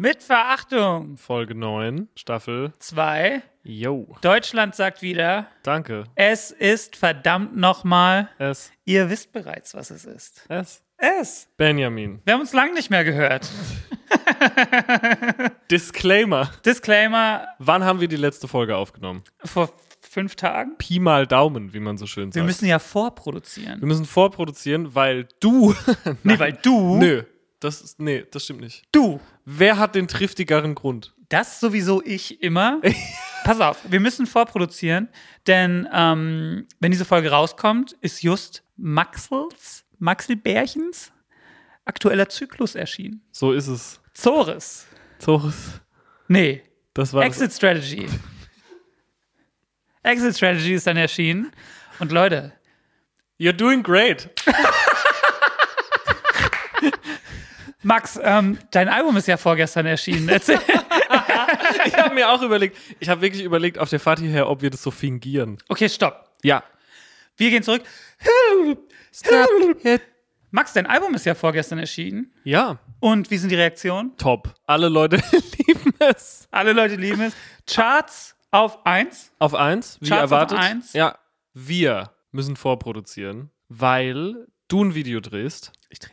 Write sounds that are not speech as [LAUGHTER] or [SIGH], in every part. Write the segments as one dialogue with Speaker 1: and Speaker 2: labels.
Speaker 1: Mit Verachtung.
Speaker 2: Folge 9, Staffel.
Speaker 1: 2.
Speaker 2: Yo.
Speaker 1: Deutschland sagt wieder,
Speaker 2: Danke.
Speaker 1: es ist verdammt nochmal.
Speaker 2: S.
Speaker 1: Ihr wisst bereits, was es ist.
Speaker 2: S.
Speaker 1: Es.
Speaker 2: Benjamin.
Speaker 1: Wir haben uns lange nicht mehr gehört. [LAUGHS]
Speaker 2: Disclaimer.
Speaker 1: Disclaimer
Speaker 2: Wann haben wir die letzte Folge aufgenommen?
Speaker 1: vor fünf Tagen.
Speaker 2: Pi mal Daumen, wie man so schön sagt.
Speaker 1: Wir müssen ja vorproduzieren.
Speaker 2: wir müssen vorproduzieren, weil du.
Speaker 1: Nee, weil du.
Speaker 2: Nö. Das ist, nee, das stimmt nicht.
Speaker 1: Du.
Speaker 2: Wer hat den triftigeren Grund?
Speaker 1: Das sowieso ich immer. [LAUGHS] Pass auf, wir müssen vorproduzieren, denn ähm, wenn diese Folge rauskommt, ist just Maxels, Maxelbärchens aktueller Zyklus erschienen.
Speaker 2: So ist es.
Speaker 1: Zores.
Speaker 2: So,
Speaker 1: Nee,
Speaker 2: das war.
Speaker 1: Exit Strategy. Exit Strategy ist dann erschienen. Und Leute,
Speaker 2: You're doing great. [LAUGHS]
Speaker 1: Max, ähm, dein Album ist ja vorgestern erschienen. Erzähl. [LAUGHS]
Speaker 2: Ich habe mir auch überlegt, ich habe wirklich überlegt auf der Fahrt hierher, ob wir das so fingieren.
Speaker 1: Okay, stopp.
Speaker 2: Ja.
Speaker 1: Wir gehen zurück. Max, dein Album ist ja vorgestern erschienen.
Speaker 2: Ja,
Speaker 1: Und wie sind die Reaktionen?
Speaker 2: top. Alle Leute [LAUGHS] lieben es.
Speaker 1: Alle Leute lieben es. Charts auf 1.
Speaker 2: Auf eins, wie
Speaker 1: Charts auf
Speaker 2: erwartet.
Speaker 1: eins.
Speaker 2: Ja, wir müssen vorproduzieren, weil du ein Video drehst.
Speaker 1: Ich drehe.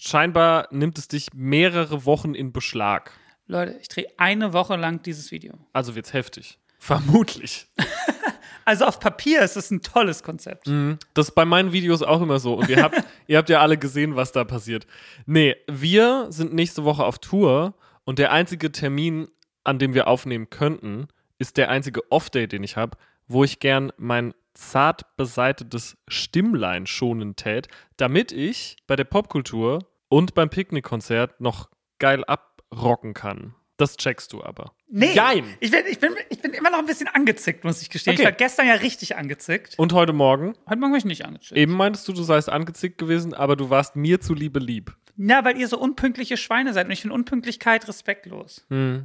Speaker 2: Scheinbar nimmt es dich mehrere Wochen in Beschlag.
Speaker 1: Leute, ich drehe eine Woche lang dieses Video.
Speaker 2: Also wird's heftig. Vermutlich. [LAUGHS]
Speaker 1: Also auf Papier ist es ein tolles Konzept.
Speaker 2: Das ist bei meinen Videos auch immer so. Und ihr habt, [LAUGHS] ihr habt ja alle gesehen, was da passiert. Nee, wir sind nächste Woche auf Tour und der einzige Termin, an dem wir aufnehmen könnten, ist der einzige Off-Day, den ich habe, wo ich gern mein zart beseitetes Stimmlein schonen tät, damit ich bei der Popkultur und beim Picknickkonzert noch geil abrocken kann. Das checkst du aber.
Speaker 1: Nee,
Speaker 2: Jein.
Speaker 1: ich bin, ich, bin, ich bin immer noch ein bisschen angezickt, muss ich gestehen.
Speaker 2: Okay.
Speaker 1: Ich war gestern ja richtig angezickt.
Speaker 2: Und heute Morgen?
Speaker 1: Heute Morgen war ich nicht angezickt.
Speaker 2: Eben meintest du, du seist angezickt gewesen, aber du warst mir zuliebe lieb.
Speaker 1: Ja, weil ihr so unpünktliche Schweine seid und ich finde Unpünktlichkeit respektlos. [LAUGHS]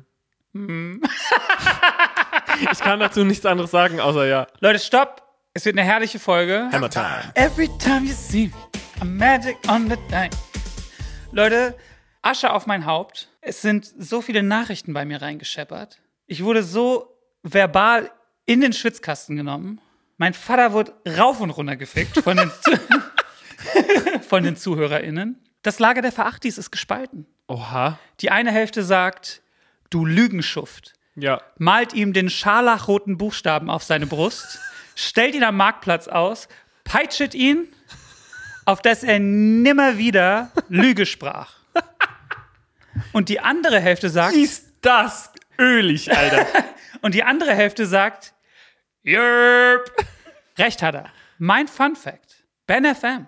Speaker 2: Ich kann dazu nichts anderes sagen, außer ja.
Speaker 1: Leute, stopp! Es wird eine herrliche Folge.
Speaker 2: Hammer Time.
Speaker 1: Every time you see me, a magic on the dime. Leute, Asche auf mein Haupt. Es sind so viele Nachrichten bei mir reingescheppert. Ich wurde so verbal in den Schwitzkasten genommen. Mein Vater wurde rauf und runter gefickt von den, [LAUGHS] [LAUGHS] von den ZuhörerInnen. Das Lager der Verachtis ist gespalten.
Speaker 2: Oha.
Speaker 1: Die eine Hälfte sagt, du Lügenschuft.
Speaker 2: Ja.
Speaker 1: malt ihm den scharlachroten Buchstaben auf seine Brust, stellt ihn am Marktplatz aus, peitschet ihn, auf dass er nimmer wieder Lüge sprach. Und die andere Hälfte sagt,
Speaker 2: Ist das ölig, Alter. [LAUGHS]
Speaker 1: und die andere Hälfte sagt, Jörp. Recht hat er. Mein Fun Fact. Ben FM.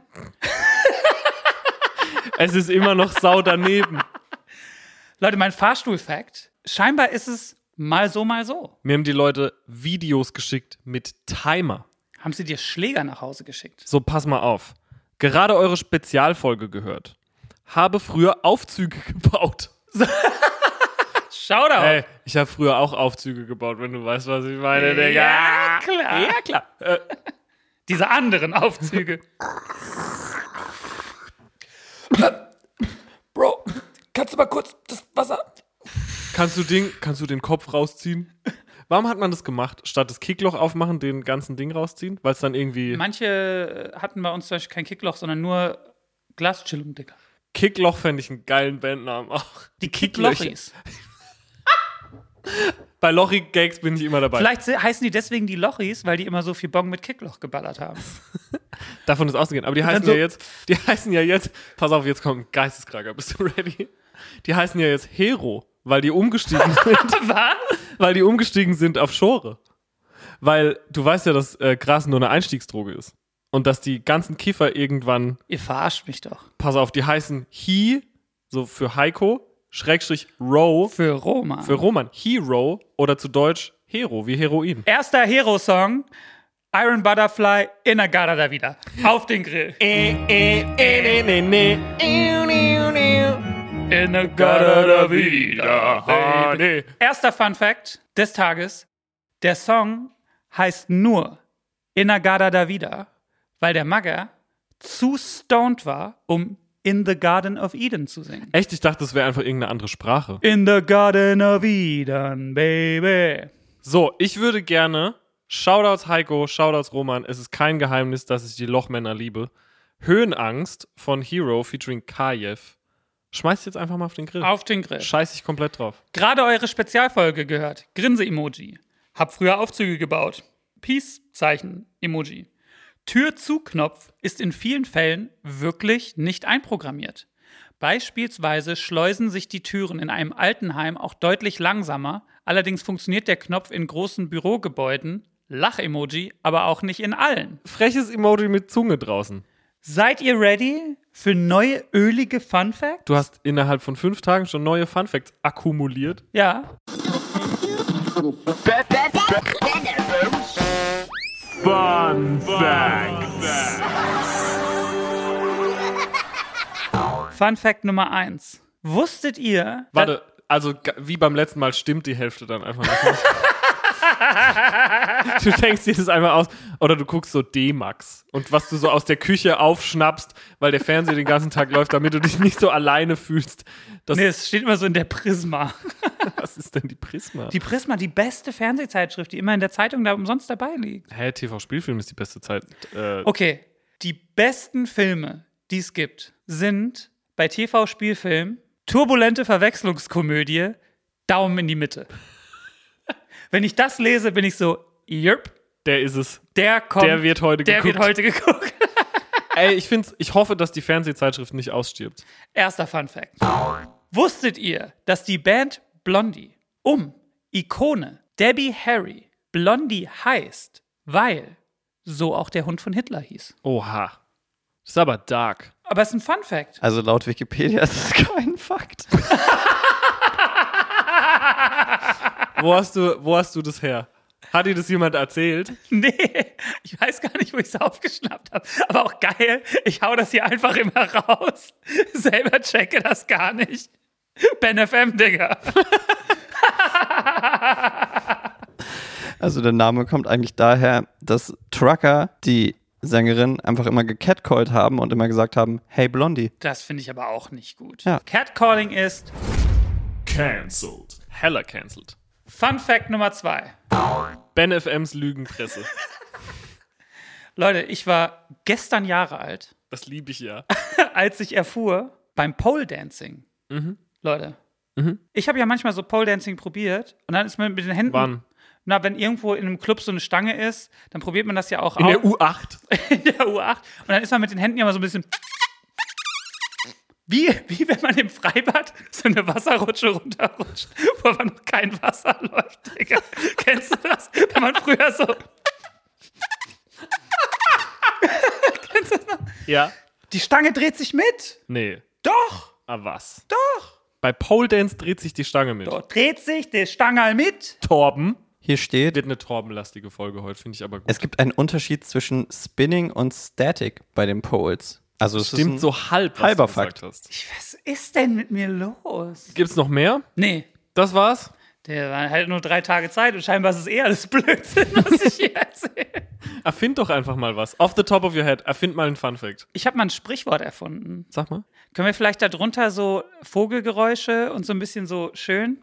Speaker 1: [LAUGHS]
Speaker 2: es ist immer noch sau daneben.
Speaker 1: Leute, mein Fahrstuhl-Fact. Scheinbar ist es mal so, mal so.
Speaker 2: Mir haben die Leute Videos geschickt mit Timer.
Speaker 1: Haben sie dir Schläger nach Hause geschickt?
Speaker 2: So, pass mal auf. Gerade eure Spezialfolge gehört. Habe früher Aufzüge [LAUGHS] gebaut.
Speaker 1: Shoutout.
Speaker 2: Ey, ich habe früher auch Aufzüge gebaut, wenn du weißt, was ich meine, Digga.
Speaker 1: Ja, klar.
Speaker 2: Ja, klar. Äh,
Speaker 1: Diese anderen Aufzüge. [LAUGHS]
Speaker 2: Bro, kannst du mal kurz das Wasser. Kannst du, den, kannst du den Kopf rausziehen? Warum hat man das gemacht? Statt das Kickloch aufmachen, den ganzen Ding rausziehen? Weil es dann irgendwie.
Speaker 1: Manche äh, hatten bei uns zum Beispiel kein Kickloch, sondern nur Glaschillung, Digga.
Speaker 2: Kickloch fände ich einen geilen Bandnamen auch.
Speaker 1: Die. Kicklochis. [LAUGHS]
Speaker 2: Bei Lochig-Gags bin ich immer dabei.
Speaker 1: Vielleicht heißen die deswegen die Lochis, weil die immer so viel Bong mit Kickloch geballert haben. [LAUGHS]
Speaker 2: Davon ist auszugehen. Aber die heißen
Speaker 1: so-
Speaker 2: ja jetzt, die heißen ja jetzt, pass auf, jetzt kommt ein Geisteskrager. Bist du ready? Die heißen ja jetzt Hero, weil die umgestiegen [LAUGHS] sind,
Speaker 1: Was?
Speaker 2: weil die umgestiegen sind auf Schore. Weil du weißt ja, dass äh, Gras nur eine Einstiegsdroge ist. Und dass die ganzen Kiffer irgendwann,
Speaker 1: Ihr verarscht mich doch.
Speaker 2: pass auf, die heißen He, so für Heiko, Schrägstrich Ro,
Speaker 1: Für Roma.
Speaker 2: für Roman, Hero oder zu Deutsch Hero, wie Heroin.
Speaker 1: Erster Hero-Song. Iron Butterfly, Inagada da wieder. Auf den Grill. Inagada da wieder.
Speaker 2: nee.
Speaker 1: Erster Fun Fact des Tages. Der Song heißt nur Inagada da Vida, weil der Magger zu stoned war, um In the Garden of Eden zu singen.
Speaker 2: Echt, ich dachte, das wäre einfach irgendeine andere Sprache.
Speaker 1: In the Garden of Eden, baby.
Speaker 2: So, ich würde gerne, Shoutouts Heiko, Shoutouts Roman, es ist kein Geheimnis, dass ich die Lochmänner liebe. Höhenangst von Hero featuring Kajev. Schmeißt jetzt einfach mal auf den Grill.
Speaker 1: Auf den Grill.
Speaker 2: Scheiß ich komplett drauf.
Speaker 1: Gerade eure Spezialfolge gehört. Grinse-Emoji. Hab früher Aufzüge gebaut. Peace-Zeichen-Emoji. Tür-zu-Knopf ist in vielen Fällen wirklich nicht einprogrammiert. Beispielsweise schleusen sich die Türen in einem Altenheim auch deutlich langsamer, allerdings funktioniert der Knopf in großen Bürogebäuden, Lach-Emoji, aber auch nicht in allen.
Speaker 2: Freches Emoji mit Zunge draußen.
Speaker 1: Seid ihr ready für neue ölige Fun Facts?
Speaker 2: Du hast innerhalb von fünf Tagen schon neue Fun Facts akkumuliert.
Speaker 1: Ja.
Speaker 3: Fun Facts.
Speaker 1: Fun Fact Nummer eins. Wusstet ihr?
Speaker 2: Warte, also wie beim letzten Mal stimmt die Hälfte dann einfach nicht. [LAUGHS] [LAUGHS] du denkst dir das einmal aus. Oder du guckst so D-Max. Und was du so aus der Küche aufschnappst, weil der Fernseher den ganzen Tag läuft, damit du dich nicht so alleine fühlst. Das,
Speaker 1: Nee, es steht immer so in der Prisma. [LAUGHS]
Speaker 2: Was ist denn die Prisma?
Speaker 1: Die Prisma, die beste Fernsehzeitschrift, die immer in der Zeitung da umsonst dabei liegt.
Speaker 2: Hä, TV-Spielfilm ist die beste Zeit. Äh,
Speaker 1: Okay, die besten Filme, die es gibt, sind bei TV-Spielfilm turbulente Verwechslungskomödie, Daumen in die Mitte. Wenn ich das lese, bin ich so, yep,
Speaker 2: Der ist es.
Speaker 1: der kommt.
Speaker 2: Der wird heute
Speaker 1: der
Speaker 2: geguckt.
Speaker 1: wird heute geguckt. [LAUGHS]
Speaker 2: Ey, ich, find's, ich hoffe, dass die Fernsehzeitschrift nicht ausstirbt.
Speaker 1: Erster Fun Fact. Wusstet ihr, dass die Band Blondie um Ikone Debbie Harry Blondie heißt, weil so auch der Hund von Hitler hieß?
Speaker 2: Oha. Das ist aber dark.
Speaker 1: Aber es ist ein Fun Fact.
Speaker 4: Also laut Wikipedia ist es [LAUGHS] kein Fakt. [LAUGHS]
Speaker 2: Wo hast du, wo hast du das her? Hat dir das jemand erzählt? [LAUGHS]
Speaker 1: Nee, ich weiß gar nicht, wo ich es aufgeschnappt habe. Aber auch geil, ich hau das hier einfach immer raus. [LAUGHS] Selber checke das gar nicht. Ben FM, Digga. [LAUGHS]
Speaker 4: Also der Name kommt eigentlich daher, dass Trucker die Sängerin einfach immer gecatcallt haben und immer gesagt haben, hey Blondie.
Speaker 1: Das finde ich aber auch nicht gut.
Speaker 4: Ja.
Speaker 1: Catcalling ist
Speaker 3: Cancelled.
Speaker 2: Heller cancelled.
Speaker 1: Fun Fact Nummer zwei.
Speaker 2: Ben FMs Lügenpresse.
Speaker 1: Leute, ich war gestern Jahre alt,
Speaker 2: Das liebe ich ja. [LAUGHS]
Speaker 1: als ich erfuhr, beim Pole Dancing. Leute, ich habe ja manchmal so Pole Dancing probiert und dann ist man mit den Händen.
Speaker 2: Wann?
Speaker 1: Na, wenn irgendwo in einem Club so eine Stange ist, dann probiert man das ja auch
Speaker 2: In
Speaker 1: aus.
Speaker 2: der U8. [LAUGHS]
Speaker 1: in der U8. Und dann ist man mit den Händen ja mal so ein bisschen. Wie, wie wenn man im Freibad so eine Wasserrutsche runterrutscht, wo aber noch kein Wasser läuft, Digga. Kennst du das? Wenn man früher so. Kennst du das noch?
Speaker 2: Ja.
Speaker 1: Die Stange dreht sich mit.
Speaker 2: Nee.
Speaker 1: Doch,
Speaker 2: Ah, was?
Speaker 1: doch.
Speaker 2: Bei Pole Dance dreht sich die Stange mit.
Speaker 1: Dort dreht sich der Stangerl mit.
Speaker 2: Torben.
Speaker 4: Hier steht,
Speaker 2: Wird eine Torbenlastige Folge heute, finde ich aber gut.
Speaker 4: es gibt einen Unterschied zwischen Spinning und Static bei den Poles. Also es
Speaker 2: Stimmt so halb, was
Speaker 4: halber
Speaker 2: du gesagt
Speaker 4: Fakt.
Speaker 2: hast.
Speaker 1: Was ist denn mit mir los?
Speaker 2: Gibt's noch mehr?
Speaker 1: Nee,
Speaker 2: Das war's?
Speaker 1: der war halt nur drei Tage Zeit und scheinbar ist es eh alles Blödsinn, [LAUGHS] was ich hier erzähle.
Speaker 2: Erfind doch einfach mal was. Off the top of your head. Erfind mal einen Fun Fact.
Speaker 1: Ich habe mal ein Sprichwort erfunden.
Speaker 2: Sag mal.
Speaker 1: Können wir vielleicht darunter so Vogelgeräusche und so ein bisschen so schön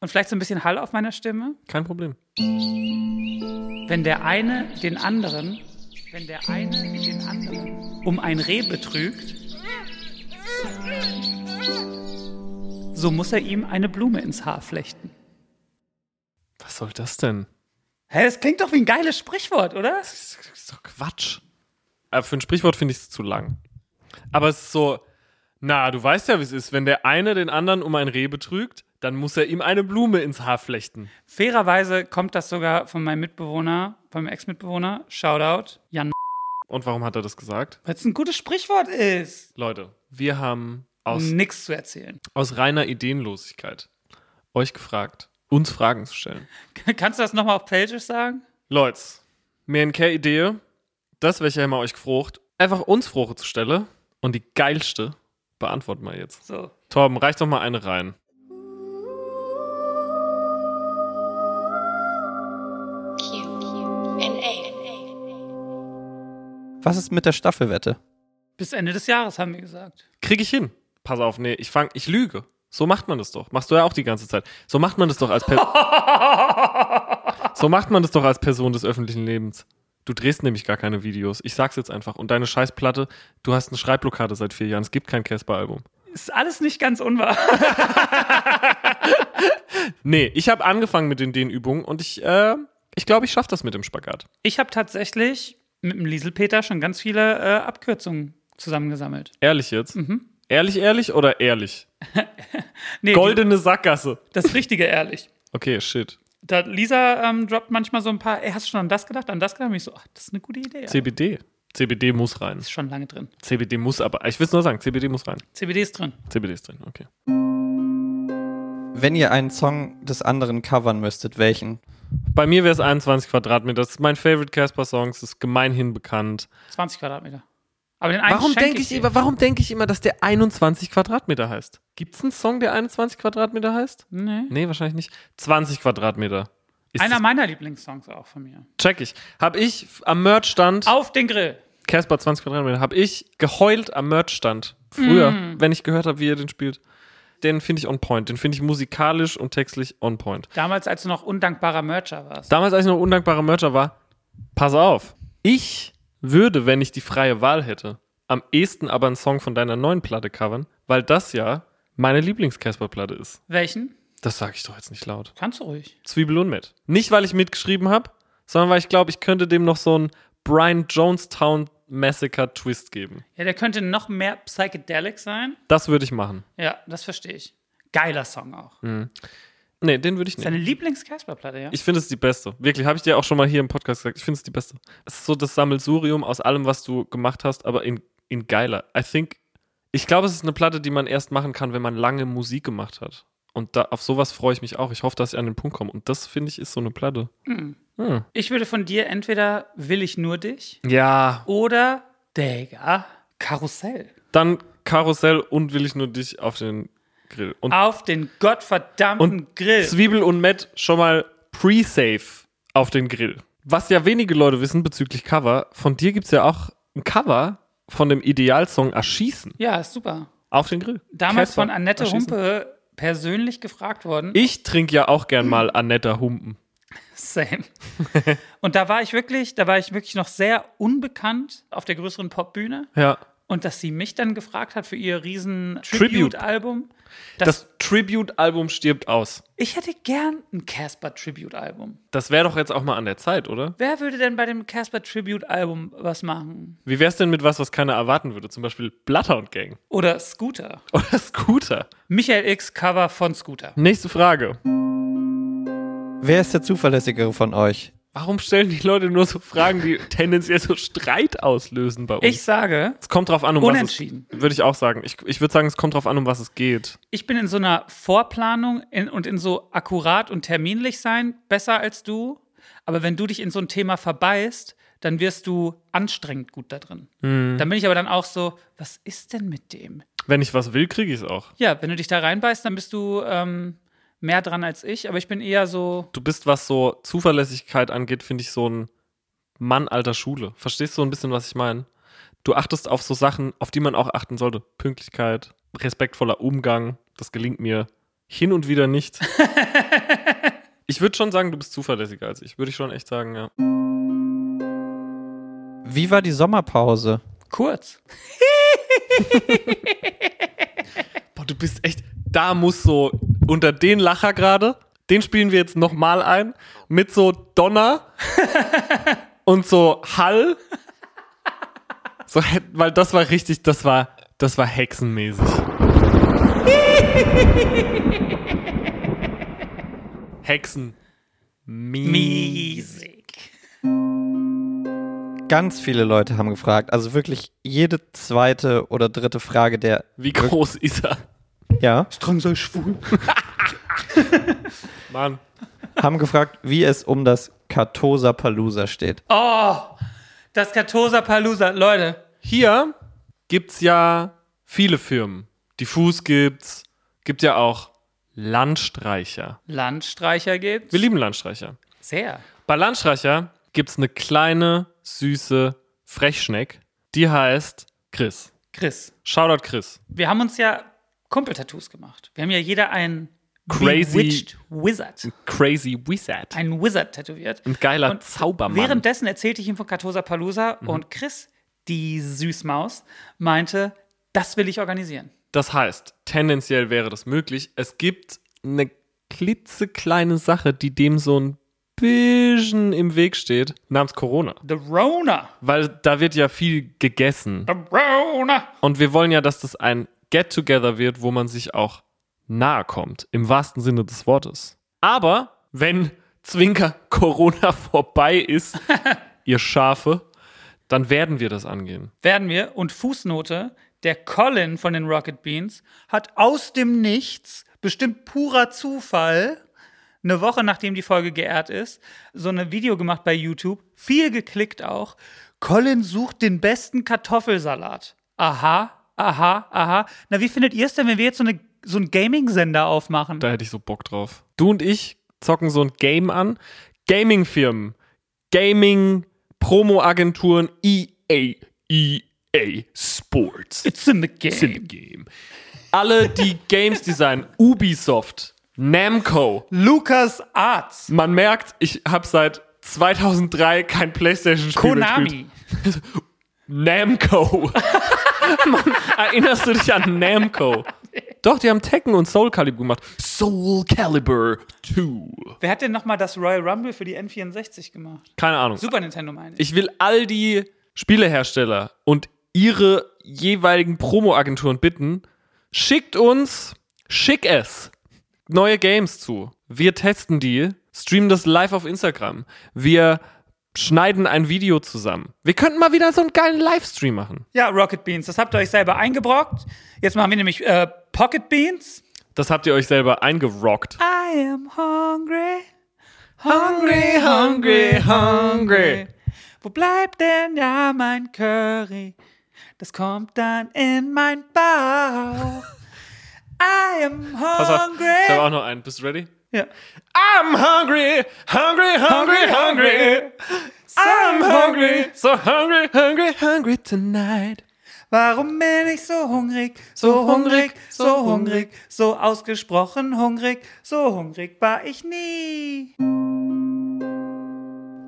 Speaker 1: und vielleicht so ein bisschen Hall auf meiner Stimme?
Speaker 2: Kein Problem.
Speaker 1: Wenn der eine den anderen, wenn der eine den anderen um ein Reh betrügt, so muss er ihm eine Blume ins Haar flechten.
Speaker 2: Was soll das denn?
Speaker 1: Hä, das klingt doch wie ein geiles Sprichwort, oder?
Speaker 2: Das ist doch Quatsch. Aber für ein Sprichwort finde ich es zu lang. Aber es ist so, na, du weißt ja, wie es ist. Wenn der eine den anderen um ein Reh betrügt, dann muss er ihm eine Blume ins Haar flechten.
Speaker 1: Fairerweise kommt das sogar von meinem Mitbewohner, von meinem Ex-Mitbewohner, Shoutout, Jan,
Speaker 2: Und warum hat er das gesagt?
Speaker 1: weil es ein gutes Sprichwort ist.
Speaker 2: Leute, wir haben aus,
Speaker 1: Nix zu erzählen.
Speaker 2: aus reiner Ideenlosigkeit euch gefragt, uns Fragen zu stellen. [LAUGHS]
Speaker 1: Kannst du das nochmal auf Pages sagen?
Speaker 2: Leute, mir in keine Idee, das welche wir euch gefrocht, einfach uns Froche zu stellen und die geilste beantworten wir jetzt.
Speaker 1: So.
Speaker 2: Torben, reicht doch mal eine rein.
Speaker 4: Was ist mit der Staffelwette?
Speaker 1: Bis Ende des Jahres haben wir gesagt.
Speaker 2: Krieg ich hin. Pass auf, nee, ich fang, ich lüge. So macht man das doch. Machst du ja auch die ganze Zeit. So macht man das doch als per [LAUGHS] So macht man das doch als Person des öffentlichen Lebens. Du drehst nämlich gar keine Videos. Ich sag's jetzt einfach. Und deine Scheißplatte, du hast eine Schreibblockade seit vier Jahren. Es gibt kein Casper-Album.
Speaker 1: Ist alles nicht ganz unwahr. [LAUGHS]
Speaker 2: Nee, ich habe angefangen mit den Dehnübungen und ich, äh, ich glaube, ich schaffe das mit dem Spagat.
Speaker 1: Ich habe tatsächlich mit dem Lieselpeter schon ganz viele äh, Abkürzungen zusammengesammelt.
Speaker 2: Ehrlich jetzt? Ehrlich, ehrlich oder ehrlich? [LAUGHS]
Speaker 1: Nee,
Speaker 2: Goldene Sackgasse.
Speaker 1: Die, das Richtige, ehrlich.
Speaker 2: Okay, shit.
Speaker 1: Da, Lisa ähm, droppt manchmal so ein paar, ey, hast du schon an das gedacht, an das gedacht? Und ich so, ach, das ist eine gute Idee.
Speaker 2: CBD. CBD muss rein.
Speaker 1: ist schon lange drin.
Speaker 2: CBD muss aber, ich will es nur sagen, CBD muss rein.
Speaker 1: CBD ist drin.
Speaker 2: CBD ist drin, okay.
Speaker 4: Wenn ihr einen Song des anderen covern müsstet, welchen?
Speaker 2: Bei mir wäre es 21 Quadratmeter. Das ist mein Favorite Casper-Song. Es ist gemeinhin bekannt.
Speaker 1: 20 Quadratmeter. Aber den einen
Speaker 2: Warum denke ich,
Speaker 1: dir.
Speaker 2: immer, warum denk ich immer, dass der 21 Quadratmeter heißt? Gibt es einen Song, der 21 Quadratmeter heißt?
Speaker 1: Nee.
Speaker 2: Nee, wahrscheinlich nicht. 20 Quadratmeter. Ist
Speaker 1: Einer
Speaker 2: das-
Speaker 1: meiner Lieblingssongs auch von mir.
Speaker 2: Check ich. Hab ich am Merchstand,
Speaker 1: Auf den Grill.
Speaker 2: Casper 20 Quadratmeter, hab ich geheult am Merchstand. Früher,
Speaker 1: Mm.
Speaker 2: wenn ich gehört habe, wie er den spielt. Den finde ich on point. Den finde ich musikalisch und textlich on point.
Speaker 1: Damals, als du noch undankbarer Mercher warst.
Speaker 2: Damals, als ich noch undankbarer Mercher war, pass auf. Ich würde, wenn ich die freie Wahl hätte, am ehesten aber einen Song von deiner neuen Platte covern, weil das ja meine Lieblings-Casper-Platte ist.
Speaker 1: Welchen?
Speaker 2: Das sage ich doch jetzt nicht laut.
Speaker 1: Kannst du ruhig.
Speaker 2: Zwiebel und Met. Nicht, weil ich mitgeschrieben habe, sondern weil ich glaube, ich könnte dem noch so einen Brian Jonestown Massacre Twist geben.
Speaker 1: Ja, der könnte noch mehr psychedelic sein.
Speaker 2: Das würde ich machen.
Speaker 1: Ja, das verstehe ich. Geiler Song auch.
Speaker 2: Nee, den würde ich
Speaker 1: Seine
Speaker 2: nehmen.
Speaker 1: Lieblings-Casper-Platte, ja?
Speaker 2: Ich finde es die beste. Wirklich, habe ich dir auch schon mal hier im Podcast gesagt. Ich finde es die beste. Es ist so das Sammelsurium aus allem, was du gemacht hast, aber in, in geiler. I think, ich glaube, es ist eine Platte, die man erst machen kann, wenn man lange Musik gemacht hat. Und da, auf sowas freue ich mich auch. Ich hoffe, dass ich an den Punkt komme. Und das, finde ich, ist so eine Platte. Hm.
Speaker 1: Ich würde von dir entweder Will ich nur dich
Speaker 2: Ja,
Speaker 1: oder Digga, Karussell.
Speaker 2: dann Karussell und will ich nur dich auf den Grill. Und,
Speaker 1: Auf den gottverdammten
Speaker 2: und
Speaker 1: Grill.
Speaker 2: Zwiebel und Matt schon mal pre-safe auf den Grill. Was ja wenige Leute wissen bezüglich Cover, von dir gibt es ja auch ein Cover von dem Idealsong Erschießen
Speaker 1: Ja, ist super.
Speaker 2: auf den Grill.
Speaker 1: Damals
Speaker 2: Casper,
Speaker 1: von Annette
Speaker 2: Erschießen.
Speaker 1: Humpe persönlich gefragt worden.
Speaker 2: Ich trinke ja auch gern [CLEARS THROAT] mal Annetta Humpen. [LAUGHS]
Speaker 1: Same. und da war ich wirklich, da war ich wirklich noch sehr unbekannt auf der größeren Popbühne.
Speaker 2: Ja.
Speaker 1: Und dass sie mich dann gefragt hat für ihr riesen
Speaker 2: Tribute.
Speaker 1: Tribute-Album. Das,
Speaker 2: Das Tribute-Album stirbt aus.
Speaker 1: ich hätte gern ein Casper-Tribute-Album.
Speaker 2: Das wäre doch jetzt auch mal an der Zeit, oder?
Speaker 1: Wer würde denn bei dem Casper-Tribute-Album was machen?
Speaker 2: Wie wär's denn mit was, was keiner erwarten würde? Zum Beispiel Bloodhound Gang
Speaker 1: Oder Scooter?
Speaker 2: oder Scooter.
Speaker 1: Michael X Cover von Scooter.
Speaker 2: Nächste Frage.
Speaker 4: Wer ist der zuverlässigere von euch?
Speaker 2: Warum stellen die Leute nur so Fragen, die [LAUGHS] tendenziell so Streit auslösen bei uns?
Speaker 1: Ich sage,
Speaker 2: es kommt drauf an, um
Speaker 1: Unentschieden.
Speaker 2: was es Würde ich auch sagen. Ich, ich würde sagen, es kommt drauf an, um was es geht.
Speaker 1: ich bin in so einer Vorplanung in, und in so akkurat und terminlich sein besser als du. Aber wenn du dich in so ein Thema verbeißt, dann wirst du anstrengend gut da drin. Dann bin ich aber dann auch so, was ist denn mit dem?
Speaker 2: Wenn ich was will, kriege ich es auch.
Speaker 1: Ja, wenn du dich da reinbeißt, dann bist du ähm, mehr dran als ich. Aber ich bin eher so,
Speaker 2: Du bist, was so Zuverlässigkeit angeht, finde ich so ein Mann alter Schule. Verstehst du so ein bisschen, was ich meine? Du achtest auf so Sachen, auf die man auch achten sollte. Pünktlichkeit, respektvoller Umgang. Das gelingt mir hin und wieder nicht. [LAUGHS] ich würde schon sagen, du bist zuverlässiger als ich. Würde ich schon echt sagen, ja.
Speaker 4: Wie war die Sommerpause?
Speaker 1: kurz. [LAUGHS]
Speaker 2: Boah, du bist echt. Da muss so unter den Lacher gerade, den spielen wir jetzt nochmal ein, mit so Donner [LAUGHS] und so Hall. So, weil das war richtig, das war, das war hexenmäßig. [LAUGHS] Hexen.
Speaker 1: Miesig.
Speaker 4: Ganz viele Leute haben gefragt, also wirklich jede zweite oder dritte Frage der,
Speaker 2: Wie groß ist er?
Speaker 4: Ja,
Speaker 1: Strang sei schwul. [LAUGHS]
Speaker 2: Mann.
Speaker 4: haben gefragt, wie es um das Kartosa Palooza steht.
Speaker 1: Oh, das Katosa Palooza. Leute,
Speaker 2: Hier gibt's ja viele Firmen. Diffus gibt's, gibt ja auch Landstreicher.
Speaker 1: Landstreicher gibt's.
Speaker 2: Wir lieben Landstreicher.
Speaker 1: Sehr.
Speaker 2: Bei Landstreicher gibt es eine kleine, süße Frechschneck, die heißt Chris.
Speaker 1: Chris,
Speaker 2: Shoutout Chris.
Speaker 1: wir haben uns ja Kumpeltattoos gemacht. Wir haben ja jeder ein
Speaker 2: Crazy-
Speaker 1: Bewitched Wizard.
Speaker 2: Crazy Wizard.
Speaker 1: Ein Wizard tätowiert.
Speaker 2: Ein geiler
Speaker 1: Und
Speaker 2: Zaubermann.
Speaker 1: Währenddessen erzählte ich ihm von Katosa Palooza
Speaker 2: Mhm.
Speaker 1: und Chris, die Süßmaus, meinte, das will ich organisieren.
Speaker 2: Das heißt, tendenziell wäre das möglich. Es gibt eine klitzekleine Sache, die dem so ein bisschen im Weg steht, namens Corona.
Speaker 1: The Rona.
Speaker 2: Weil da wird ja viel gegessen.
Speaker 1: The Rona.
Speaker 2: Und wir wollen ja, dass das ein Get-Together wird, wo man sich auch nahe kommt, im wahrsten Sinne des Wortes. Aber wenn Zwinker Corona [LAUGHS] vorbei ist, [LAUGHS] ihr Schafe, dann werden wir das angehen.
Speaker 1: Werden wir. Und Fußnote, der Colin von den Rocket Beans hat aus dem Nichts, bestimmt purer Zufall, eine Woche nachdem die Folge geehrt ist, so ein Video gemacht bei YouTube, viel geklickt auch. Colin sucht den besten Kartoffelsalat. Aha, aha, aha. Na, wie findet ihr es denn, wenn wir jetzt so, eine, so einen Gaming-Sender aufmachen?
Speaker 2: Da hätte ich so Bock drauf. Du und ich zocken so ein Game an. Gaming-Firmen, Gaming-Promo-Agenturen, EA, EA Sports.
Speaker 1: It's in the game.
Speaker 2: It's in the game. Alle, die [LAUGHS] Games designen, Ubisoft, Namco.
Speaker 1: Lucas Arts.
Speaker 2: Man merkt, ich habe seit 2003 kein PlayStation-Spiel
Speaker 1: Konami. [LAUGHS]
Speaker 2: Namco. [LAUGHS] [LAUGHS] Mann, erinnerst du dich an Namco? Doch, die haben Tekken und Soul Calibur gemacht. Soul Calibur 2.
Speaker 1: Wer hat denn nochmal das Royal Rumble für die N64 gemacht?
Speaker 2: Keine Ahnung.
Speaker 1: Super Nintendo meine ich.
Speaker 2: Ich will all die Spielehersteller und ihre jeweiligen Promo-Agenturen bitten, schickt uns, schick es, neue Games zu. Wir testen die, streamen das live auf Instagram. Wir schneiden ein Video zusammen. Wir könnten mal wieder so einen geilen Livestream machen.
Speaker 1: Ja, Rocket Beans, das habt ihr euch selber eingebrockt. Jetzt machen wir nämlich äh, Pocket Beans.
Speaker 2: Das habt ihr euch selber eingerockt.
Speaker 1: I am hungry,
Speaker 2: Hungry, hungry, hungry.
Speaker 1: Wo bleibt denn ja mein Curry? Das kommt dann in mein Bauch. [LAUGHS] I am
Speaker 2: Pass auf, ich habe
Speaker 1: hungry.
Speaker 2: auch noch einen. Bist du ready?
Speaker 1: Ja.
Speaker 2: I'm hungry, hungry, hungry, hungry. I'm hungry, so hungry, hungry, hungry tonight.
Speaker 1: Warum bin ich so hungrig, so hungrig, so hungrig, so ausgesprochen hungrig, so hungrig war ich nie.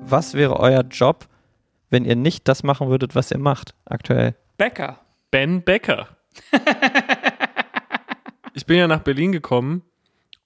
Speaker 4: Was wäre euer Job, wenn ihr nicht das machen würdet, was ihr macht aktuell?
Speaker 1: Bäcker.
Speaker 2: Ben [LAUGHS] Becker. ich bin ja nach Berlin gekommen,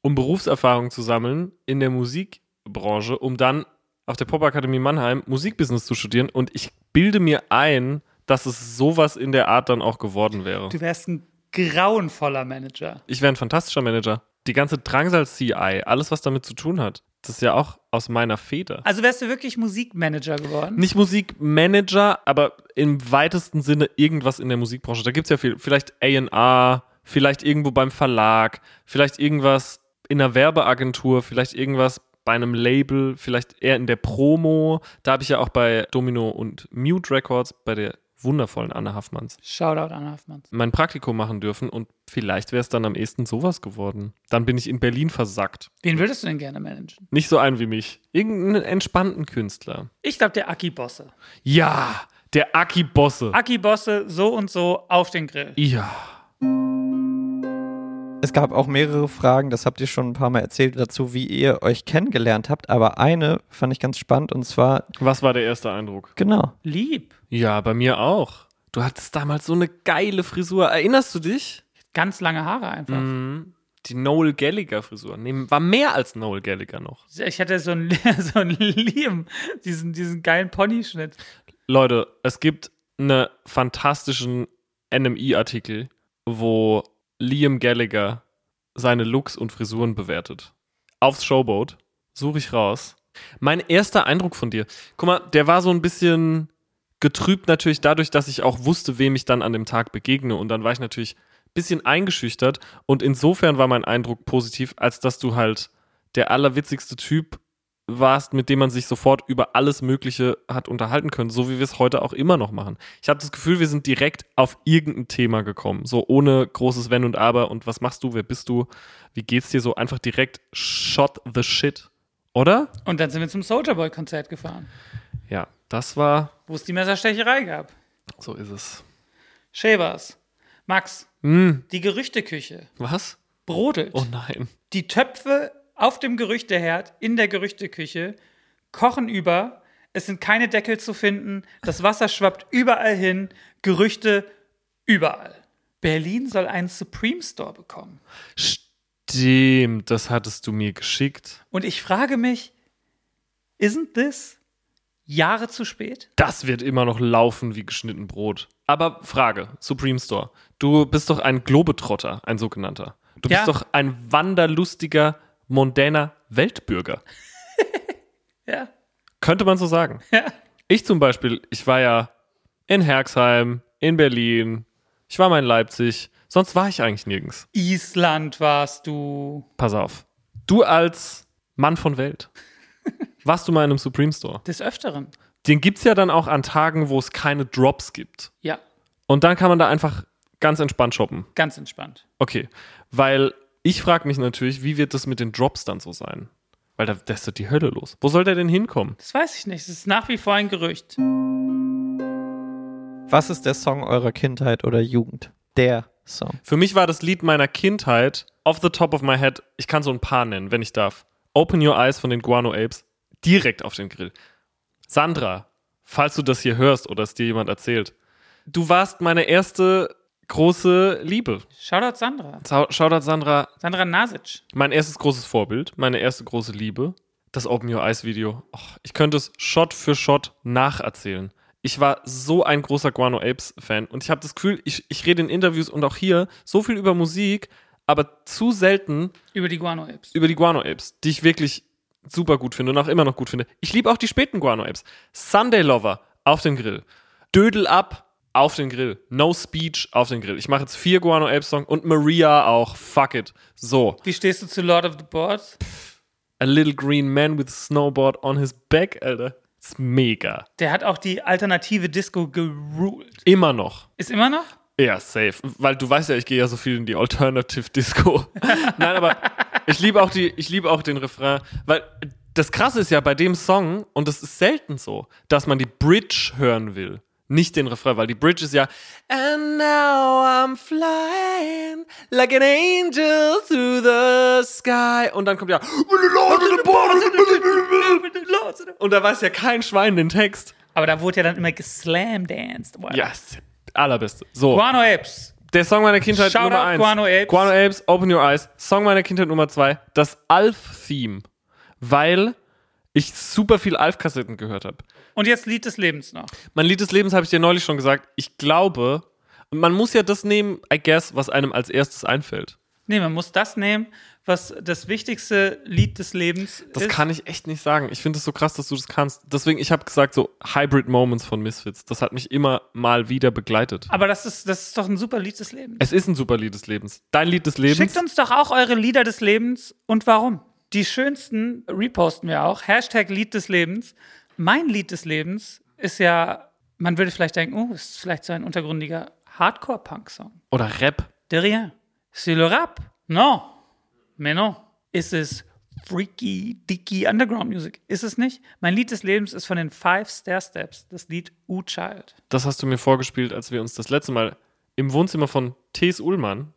Speaker 2: um Berufserfahrung zu sammeln in der Musikbranche, um dann auf der Popakademie Mannheim Musikbusiness zu studieren. Und ich bilde mir ein, dass es sowas in der Art dann auch geworden wäre.
Speaker 1: Du wärst ein grauenvoller Manager.
Speaker 2: Ich wäre ein fantastischer Manager. Die ganze Drangsal-CI, alles, was damit zu tun hat, das ist ja auch aus meiner Feder.
Speaker 1: Also wärst du wirklich Musikmanager geworden?
Speaker 2: Nicht Musikmanager, aber im weitesten Sinne irgendwas in der Musikbranche. Da gibt es ja viel. Vielleicht A&R, vielleicht irgendwo beim Verlag, vielleicht irgendwas in einer Werbeagentur, vielleicht irgendwas bei einem Label, vielleicht eher in der Promo. Da habe ich ja auch bei Domino und Mute Records, bei der wundervollen Anne Haffmanns,
Speaker 1: Shoutout an Hoffmanns.
Speaker 2: mein Praktikum machen dürfen und vielleicht wäre es dann am ehesten sowas geworden. Dann bin ich in Berlin versackt.
Speaker 1: Wen würdest du denn gerne managen?
Speaker 2: Nicht so einen wie mich. Irgendeinen entspannten Künstler.
Speaker 1: Ich glaube, der Aki Bosse.
Speaker 2: Ja, der Aki Bosse.
Speaker 1: Aki Bosse, so und so auf den Grill.
Speaker 2: Ja.
Speaker 4: Es gab auch mehrere Fragen, das habt ihr schon ein paar Mal erzählt, dazu, wie ihr euch kennengelernt habt. Aber eine fand ich ganz spannend und zwar,
Speaker 2: Was war der erste Eindruck?
Speaker 4: genau,
Speaker 1: Lieb.
Speaker 2: Ja, bei mir auch. Du hattest damals so eine geile Frisur. Erinnerst du dich?
Speaker 1: Ganz lange Haare einfach.
Speaker 2: Mhm. Die Noel Gallagher Frisur. Nee, war mehr als Noel Gallagher noch.
Speaker 1: Ich hatte so einen [LAUGHS] so einen Liam, diesen, diesen geilen Ponyschnitt.
Speaker 2: Leute, es gibt einen fantastischen NMI-Artikel, wo Liam Gallagher seine Looks und Frisuren bewertet. Aufs Showboat. Suche ich raus. Mein erster Eindruck von dir. Guck mal, der war so ein bisschen getrübt natürlich dadurch, dass ich auch wusste, wem ich dann an dem Tag begegne. Und dann war ich natürlich ein bisschen eingeschüchtert. Und insofern war mein Eindruck positiv, als dass du halt der allerwitzigste Typ warst, mit dem man sich sofort über alles Mögliche hat unterhalten können, so wie wir es heute auch immer noch machen. Ich habe das Gefühl, wir sind direkt auf irgendein Thema gekommen, so ohne großes Wenn und Aber und was machst du, wer bist du, wie geht's dir so, einfach direkt shot the shit, oder?
Speaker 1: Und dann sind wir zum Soldier Boy Konzert gefahren.
Speaker 2: Ja, das war,
Speaker 1: wo es die Messerstecherei gab.
Speaker 2: so ist es.
Speaker 1: Schäbers. Max,
Speaker 2: Hm,
Speaker 1: die Gerüchteküche
Speaker 2: was?
Speaker 1: brodelt.
Speaker 2: Oh nein.
Speaker 1: Die Töpfe auf dem Gerüchteherd in der Gerüchteküche kochen über. Es sind keine Deckel zu finden. Das Wasser schwappt überall hin. Gerüchte überall. Berlin soll einen Supreme Store bekommen.
Speaker 2: Stimmt, das hattest du mir geschickt.
Speaker 1: Und ich frage mich, isn't this Jahre zu spät?
Speaker 2: Das wird immer noch laufen wie geschnitten Brot. Aber Frage, Supreme Store. Du bist doch ein Globetrotter, ein sogenannter. Du
Speaker 1: Ja.
Speaker 2: bist doch ein wanderlustiger, mondäner Weltbürger. [LAUGHS]
Speaker 1: Ja.
Speaker 2: Könnte man so sagen.
Speaker 1: Ja.
Speaker 2: Ich zum Beispiel, ich war ja in Herxheim, in Berlin, ich war mal in Leipzig, sonst war ich eigentlich nirgends.
Speaker 1: Island warst du.
Speaker 2: Pass auf. Du als Mann von Welt, [LAUGHS] warst du mal in einem Supreme Store?
Speaker 1: Des Öfteren.
Speaker 2: Den gibt's ja dann auch an Tagen, wo es keine Drops gibt.
Speaker 1: Ja,
Speaker 2: Und dann kann man da einfach ganz entspannt shoppen.
Speaker 1: ganz entspannt.
Speaker 2: Okay, weil ich frage mich natürlich, wie wird das mit den Drops dann so sein? Weil da, da ist doch die Hölle los. Wo soll der denn hinkommen?
Speaker 1: Das weiß ich nicht. Es ist nach wie vor ein Gerücht.
Speaker 4: Was ist der Song eurer Kindheit oder Jugend? Der Song.
Speaker 2: Für mich war das Lied meiner Kindheit, off the top of my head, ich kann so ein paar nennen, wenn ich darf. Open Your Eyes von den Guano Apes, direkt auf den Grill. Sandra, falls du das hier hörst oder es dir jemand erzählt, du warst meine erste große Liebe.
Speaker 1: Shoutout Sandra.
Speaker 2: Shoutout Sandra,
Speaker 1: Sandra Nasic.
Speaker 2: mein erstes großes Vorbild, meine erste große Liebe, das Open Your Eyes Video. Och, ich könnte es Shot für Shot nacherzählen. Ich war so ein großer Guano Apes Fan und ich habe das Gefühl, ich, ich rede in Interviews und auch hier so viel über Musik, aber zu selten
Speaker 1: Über die Guano Apes.
Speaker 2: über die Guano Apes, die ich wirklich super gut finde und auch immer noch gut finde. Ich liebe auch die späten Guano Apes. Sunday Lover auf den Grill. Dödel ab auf den Grill. No Speech auf den Grill. Ich mache jetzt vier Guano Apes Songs und Maria auch. Fuck it. So.
Speaker 1: Wie stehst du zu Lord of the Boards?
Speaker 2: A little green man with a snowboard on his back, Alter. Ist mega.
Speaker 1: Der hat auch die alternative Disco geruled.
Speaker 2: Immer noch.
Speaker 1: Ist immer noch?
Speaker 2: Ja, safe. Weil du weißt ja, ich gehe ja so viel in die Alternative Disco. [LAUGHS] Nein, aber ich liebe auch die, ich liebe auch den Refrain, weil das Krasse ist ja bei dem Song, und das ist selten so, dass man die Bridge hören will. Nicht den Refrain, weil die Bridge ist ja And now I'm flying like an angel through the sky. Und dann kommt ja Und da weiß ja kein Schwein den Text.
Speaker 1: Aber da wurde ja dann immer geslamdanced. Wow.
Speaker 2: Der allerbeste. So.
Speaker 1: Guano Apes.
Speaker 2: Der Song meiner Kindheit
Speaker 1: Shoutout
Speaker 2: Nummer 1.
Speaker 1: Guano Apes.
Speaker 2: Guano Apes, Open Your Eyes. Song meiner Kindheit Nummer 2. Das Alf-Theme. Weil ich super viel Alf-Kassetten gehört habe.
Speaker 1: Und jetzt Lied des Lebens noch.
Speaker 2: Mein Lied des Lebens habe ich dir neulich schon gesagt. Ich glaube, man muss ja das nehmen, I guess, was einem als erstes einfällt.
Speaker 1: Nee, man muss das nehmen, was das wichtigste Lied des Lebens
Speaker 2: Das
Speaker 1: ist.
Speaker 2: kann ich echt nicht sagen. Ich finde es so krass, dass du das kannst. Deswegen, ich habe gesagt, so Hybrid Moments von Misfits. Das hat mich immer mal wieder begleitet.
Speaker 1: Aber das ist, das ist doch ein super Lied des Lebens.
Speaker 2: Es ist ein super Lied des Lebens. Dein Lied des Lebens.
Speaker 1: Schickt uns doch auch eure Lieder des Lebens und warum. Die schönsten reposten wir auch. Hashtag Lied des Lebens. Mein Lied des Lebens ist ja, man würde vielleicht denken, oh, ist vielleicht so ein untergründiger Hardcore-Punk-Song.
Speaker 2: Oder Rap.
Speaker 1: De rien. C'est le rap. Non. Mais non. Ist es freaky, dicky Underground Music? Ist es nicht? Mein Lied des Lebens ist von den Five Stair Steps, das Lied U-Child.
Speaker 2: Das hast du mir vorgespielt, als wir uns das letzte Mal im Wohnzimmer von T.S. Ullmann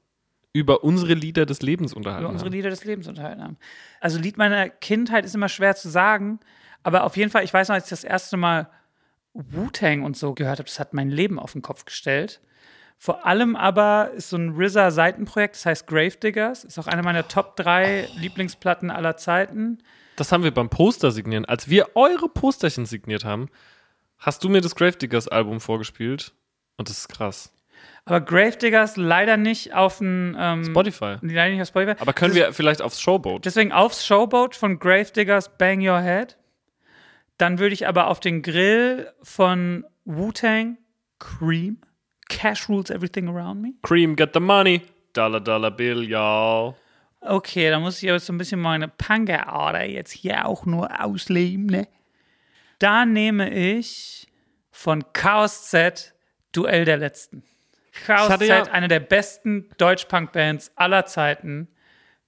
Speaker 2: über unsere Lieder des Lebens unterhalten
Speaker 1: über unsere
Speaker 2: haben.
Speaker 1: Lieder des Lebens unterhalten haben. Also Lied meiner Kindheit ist immer schwer zu sagen, aber auf jeden Fall, ich weiß noch, als ich das erste Mal Wu-Tang und so gehört habe, das hat mein Leben auf den Kopf gestellt. Vor allem aber ist so ein RZA-Seitenprojekt, das heißt Gravediggers, ist auch eine meiner Top 3 Lieblingsplatten aller Zeiten.
Speaker 2: Das haben wir beim Poster signieren. Als wir eure Posterchen signiert haben, hast du mir das Gravediggers Album vorgespielt. Und das ist krass.
Speaker 1: Aber Gravediggers leider nicht auf dem ähm,
Speaker 2: Spotify.
Speaker 1: Leider nicht auf Spotify.
Speaker 2: Aber können wir vielleicht aufs Showboat?
Speaker 1: Deswegen aufs Showboat von Gravediggers Bang Your Head. Dann würde ich aber auf den Grill von Wu-Tang Cream. Cash rules everything around me.
Speaker 2: Cream, get the money. Dollar, dollar bill, y'all.
Speaker 1: Okay, da muss ich aber so ein bisschen meine Panga-Ader jetzt hier auch nur ausleben, ne? Da nehme ich von Chaos Z Duell der Letzten. Chaos
Speaker 2: hatte
Speaker 1: Z,
Speaker 2: ja-
Speaker 1: eine der besten Deutsch-Punk-Bands aller Zeiten,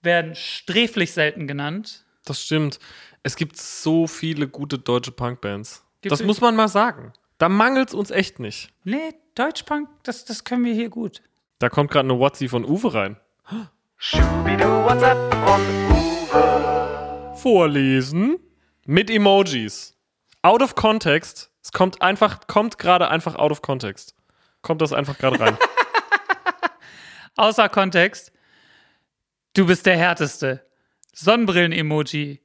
Speaker 1: werden sträflich selten genannt.
Speaker 2: Das stimmt. Es gibt so viele gute deutsche Punkbands. Das muss man mal sagen. Da mangelt es uns echt nicht.
Speaker 1: Nee, Deutschpunk, das, das können wir hier gut.
Speaker 2: Da kommt gerade eine Whatsi von Uwe rein. Vorlesen mit Emojis. Out of context. Es kommt einfach, kommt gerade einfach out of context. Kommt das einfach gerade rein. [LAUGHS]
Speaker 1: Außer Kontext. Du bist der Härteste. Sonnenbrillen-Emoji.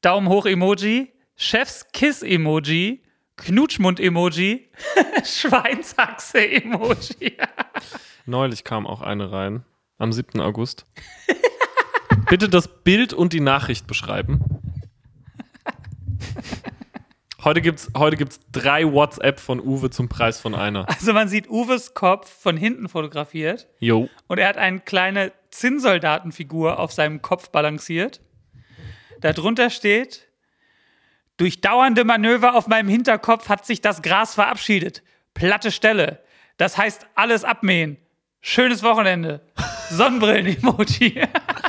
Speaker 1: Daumen hoch-Emoji. Chefs-Kiss-Emoji. Knutschmund-Emoji. [LAUGHS] Schweinsachse-Emoji. [LAUGHS]
Speaker 2: Neulich kam auch eine rein. Am 7. August. Bitte das Bild und die Nachricht beschreiben. Heute gibt's, heute gibt's drei WhatsApp von Uwe zum Preis von einer.
Speaker 1: Also man sieht Uwes Kopf von hinten fotografiert
Speaker 2: Jo.
Speaker 1: und er hat eine kleine Zinnsoldatenfigur auf seinem Kopf balanciert. Darunter steht, durch dauernde Manöver auf meinem Hinterkopf hat sich das Gras verabschiedet. Platte Stelle. Das heißt alles abmähen. Schönes Wochenende. [LAUGHS] Sonnenbrillen-Emoji.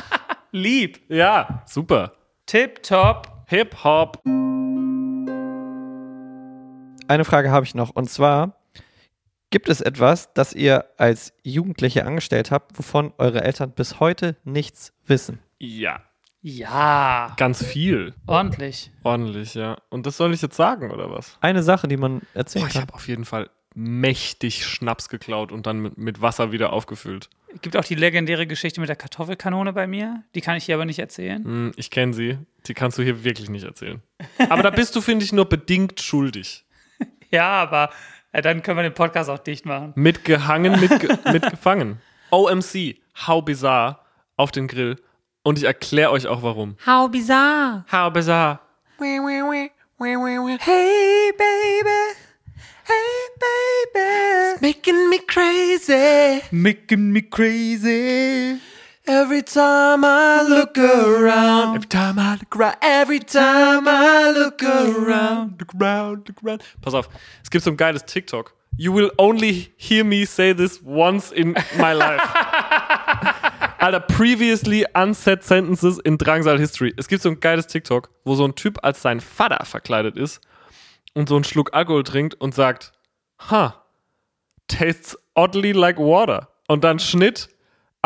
Speaker 1: [LAUGHS] Lieb.
Speaker 2: Ja, super.
Speaker 1: Tip top.
Speaker 4: Eine Frage habe ich noch und zwar: Gibt es etwas, das ihr als Jugendliche angestellt habt, wovon eure Eltern bis heute nichts wissen?
Speaker 2: Ja.
Speaker 1: Ja.
Speaker 2: Ganz viel.
Speaker 1: Ordentlich.
Speaker 2: Ordentlich, ja. Und das soll ich jetzt sagen, oder was?
Speaker 4: Eine Sache, die man erzählen
Speaker 2: Boah, ich habe auf jeden Fall mächtig Schnaps geklaut und dann mit, mit Wasser wieder aufgefüllt.
Speaker 1: Es gibt auch die legendäre Geschichte mit der Kartoffelkanone bei mir. Die kann ich hier aber nicht erzählen.
Speaker 2: Hm, ich kenne sie. Die kannst du hier wirklich nicht erzählen. Aber da bist du, finde ich, nur bedingt schuldig. [LAUGHS]
Speaker 1: Ja, aber äh, dann können wir den Podcast auch dicht machen.
Speaker 2: Mit gehangen, [LAUGHS] mit, ge mit gefangen. OMC, how bizarre, auf den Grill. Und ich erkläre euch auch warum.
Speaker 1: How bizarre.
Speaker 2: How bizarre.
Speaker 1: Hey, baby. Hey, baby.
Speaker 2: Making me crazy.
Speaker 1: Making me crazy.
Speaker 2: Every time I look around. Every time I look around. Every time I look around. Look around, look around. Pass auf, es gibt so ein geiles TikTok. You will only hear me say this once in my life. [LAUGHS] Alter, previously unsaid sentences in Drangsal History. Es gibt so ein geiles TikTok, wo so ein Typ als sein Vater verkleidet ist und so einen Schluck Alkohol trinkt und sagt, ha, tastes oddly like water. Und dann Schnitt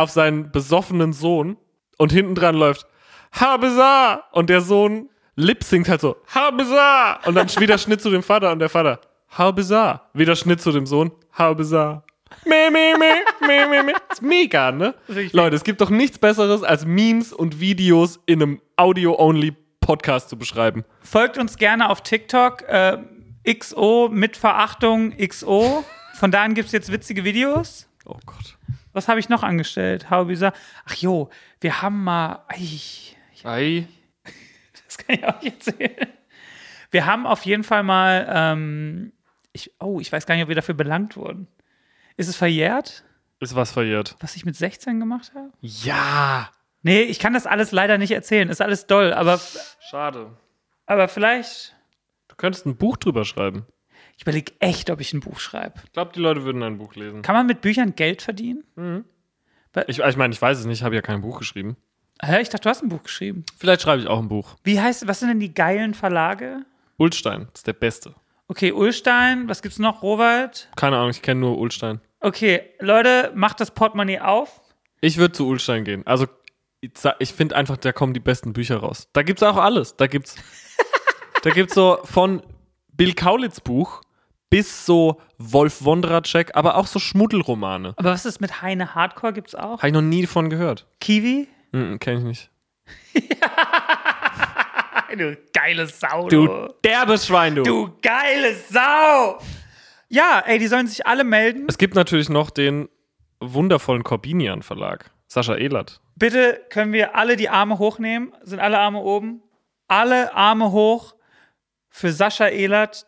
Speaker 2: auf seinen besoffenen Sohn und hinten dran läuft Habesa und der Sohn lip singt halt so Habesa und dann wieder Schnitt zu dem Vater und der Vater Habesa wieder Schnitt zu dem Sohn Habesa me me me me me me ist mega ne
Speaker 1: Richtig.
Speaker 2: Leute es gibt doch nichts besseres als Memes und Videos in einem Audio Only Podcast zu beschreiben
Speaker 1: Folgt uns gerne auf TikTok. Äh, XO mit Verachtung XO. Von da an gibt es jetzt witzige Videos.
Speaker 2: oh Gott
Speaker 1: Was habe ich noch angestellt? How bizarre. Ach jo, wir haben mal. Ei,
Speaker 2: Ei [LAUGHS]
Speaker 1: das kann ich auch nicht erzählen. Wir haben auf jeden Fall mal. Ähm, ich, oh, ich weiß gar nicht, ob wir dafür belangt wurden. Ist es verjährt,
Speaker 2: ist was verjährt
Speaker 1: was ich mit 16 gemacht habe?
Speaker 2: ja
Speaker 1: Nee, ich kann das alles leider nicht erzählen. Ist alles doll, aber,
Speaker 2: schade
Speaker 1: aber vielleicht.
Speaker 2: du könntest ein Buch drüber schreiben
Speaker 1: Ich überlege echt, ob ich ein Buch schreibe.
Speaker 2: ich glaube die Leute würden ein Buch lesen
Speaker 1: Kann man mit Büchern Geld verdienen?
Speaker 2: Ich, ich meine, ich weiß es nicht, ich habe ja kein Buch geschrieben.
Speaker 1: Hä, ich dachte, du hast ein Buch geschrieben.
Speaker 2: Vielleicht schreibe ich auch ein Buch.
Speaker 1: Wie heißt, was sind denn die geilen Verlage?
Speaker 2: Ulstein ist der Beste.
Speaker 1: Okay, Ulstein, was gibt's noch? Robert?
Speaker 2: Keine Ahnung, ich kenne nur Ulstein.
Speaker 1: Okay, Leute, macht das Portemonnaie auf.
Speaker 2: Ich würde zu Ulstein gehen. Also, ich finde einfach, da kommen die besten Bücher raus. Da gibt's auch alles. Da gibt's, [LAUGHS] da gibt's so von Bill Kaulitz Buch bis so Wolf Wondracek, aber auch so Schmuddelromane.
Speaker 1: Aber was ist mit Heine Hardcore? Gibt's auch?
Speaker 2: Habe ich noch nie von gehört.
Speaker 1: Kiwi?
Speaker 2: Mhm, kenne ich nicht. [LAUGHS]
Speaker 1: Du geile Sau,
Speaker 2: Du derbes Schwein, du.
Speaker 1: Du geile Sau! Ja, ey, die sollen sich alle melden.
Speaker 2: Es gibt natürlich noch den wundervollen Corbinian Verlag. Sascha Ehlert.
Speaker 1: Bitte können wir alle die Arme hochnehmen. Sind alle Arme oben? Alle Arme hoch für Sascha Ehlert.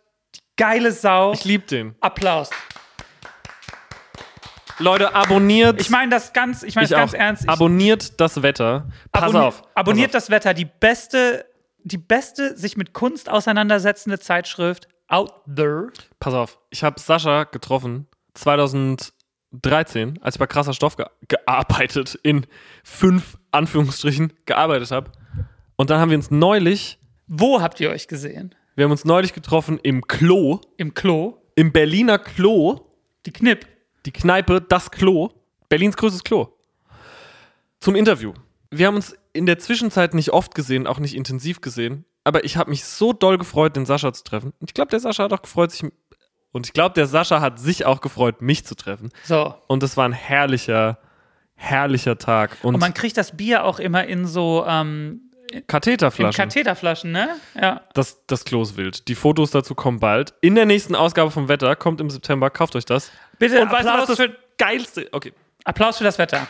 Speaker 1: Geile Sau.
Speaker 2: Ich liebe den.
Speaker 1: Applaus.
Speaker 2: Leute, abonniert.
Speaker 1: Ich meine das ganz, ich meine das ganz
Speaker 2: auch.
Speaker 1: ernst. Ich
Speaker 2: Abonniert das Wetter. Pass
Speaker 1: abonni-
Speaker 2: auf.
Speaker 1: Abonniert
Speaker 2: pass
Speaker 1: das Wetter. Die beste, die beste sich mit Kunst auseinandersetzende Zeitschrift out there.
Speaker 2: auf. Pass auf. Ich habe Sascha getroffen 2013, als ich bei krasser Stoff ge gearbeitet, in fünf Anführungsstrichen gearbeitet habe. Und dann haben wir uns neulich
Speaker 1: Wo habt ihr euch gesehen?
Speaker 2: Wir haben uns neulich getroffen im Klo,
Speaker 1: Im Klo.
Speaker 2: im Berliner Klo,
Speaker 1: Die Knipp.
Speaker 2: die Kneipe, das Klo, Berlins größtes Klo. Zum Interview. Wir haben uns in der Zwischenzeit nicht oft gesehen, auch nicht intensiv gesehen, aber ich habe mich so doll gefreut, den Sascha zu treffen. Und ich glaube, der Sascha hat auch gefreut, sich und ich glaube, der Sascha hat sich auch gefreut, mich zu treffen.
Speaker 1: So.
Speaker 2: Und es war ein herrlicher, herrlicher Tag. Und,
Speaker 1: Und man kriegt das Bier auch immer in so ähm, in
Speaker 2: Katheterflaschen.
Speaker 1: Katheterflaschen, ne? Ja.
Speaker 2: das, das Klo ist wild. Die Fotos dazu kommen bald. In der nächsten Ausgabe vom Wetter, kommt im September, kauft euch das.
Speaker 1: Bitte
Speaker 2: Und weißt du, was
Speaker 1: Applaus,
Speaker 2: das
Speaker 1: für,
Speaker 2: geilste Okay.
Speaker 1: Applaus für das Wetter.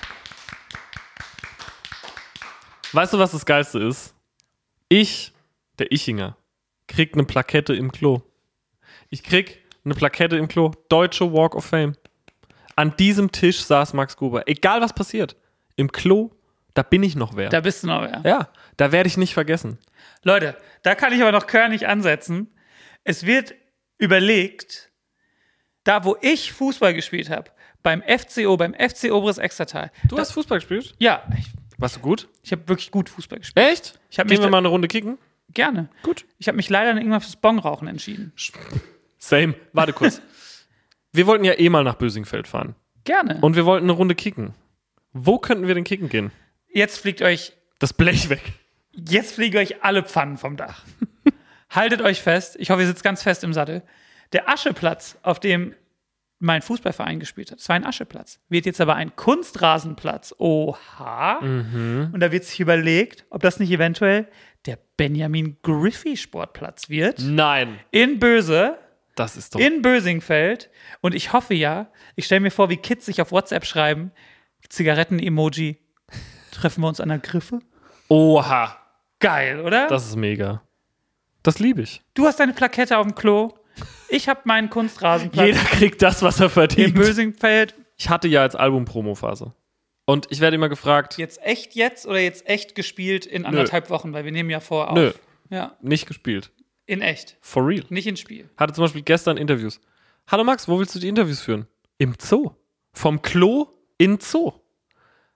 Speaker 2: Weißt du, was das geilste ist? Ich, der Ichinger, krieg eine Plakette im Klo. Ich krieg eine Plakette im Klo. Deutsche Walk of Fame. An diesem Tisch saß Max Gruber. Egal was passiert. Im Klo, da bin ich noch wer.
Speaker 1: Da bist du noch wer.
Speaker 2: ja, da werde ich nicht vergessen.
Speaker 1: Leute, da kann ich aber noch körnig ansetzen. Es wird überlegt, da wo ich Fußball gespielt habe, beim FCO, beim FC Oberes Extertal.
Speaker 2: Du hast Fußball gespielt?
Speaker 1: Ja, ich,
Speaker 2: Warst du gut?
Speaker 1: ich habe wirklich gut Fußball gespielt.
Speaker 2: Echt?
Speaker 1: Ich
Speaker 2: Gehen
Speaker 1: mich
Speaker 2: wir mal eine Runde kicken?
Speaker 1: Gerne.
Speaker 2: Gut.
Speaker 1: Ich habe mich leider irgendwann fürs Bongrauchen entschieden.
Speaker 2: Same. Warte kurz. [LAUGHS] wir wollten ja eh mal nach Bösingfeld fahren.
Speaker 1: Gerne.
Speaker 2: Und wir wollten eine Runde kicken. Wo könnten wir denn kicken gehen?
Speaker 1: Jetzt fliegt euch,
Speaker 2: Das Blech weg.
Speaker 1: jetzt fliegen euch alle Pfannen vom Dach. [LAUGHS] Haltet euch fest. Ich hoffe, ihr sitzt ganz fest im Sattel. Der Ascheplatz, auf dem mein Fußballverein gespielt hat, das war ein Ascheplatz, wird jetzt aber ein Kunstrasenplatz. Oha. Und da wird sich überlegt, ob das nicht eventuell der Benjamin Griffey Sportplatz wird.
Speaker 2: Nein.
Speaker 1: In Böse,
Speaker 2: Das ist doch.
Speaker 1: in Bösingfeld. Und ich hoffe ja, ich stelle mir vor, wie Kids sich auf WhatsApp schreiben, Zigaretten-Emoji, treffen wir uns an der Griffe?
Speaker 2: Oha.
Speaker 1: Geil, oder?
Speaker 2: Das ist mega. Das liebe ich.
Speaker 1: du hast deine Plakette auf dem Klo. Ich habe meinen Kunstrasenplatz
Speaker 2: Jeder kriegt das, was er
Speaker 1: in
Speaker 2: verdient.
Speaker 1: Bösingfeld.
Speaker 2: Ich hatte ja als Album-Promo-Phase. Und ich werde immer gefragt,
Speaker 1: Jetzt echt jetzt oder jetzt echt gespielt in anderthalb Wochen, weil wir nehmen ja vor auf.
Speaker 2: Nö.
Speaker 1: Ja,
Speaker 2: nicht gespielt.
Speaker 1: in echt,
Speaker 2: For real.
Speaker 1: nicht in Spiel.
Speaker 2: Hatte zum Beispiel gestern Interviews. Hallo Max, wo willst du die Interviews führen? Im Zoo. Vom Klo in Zoo.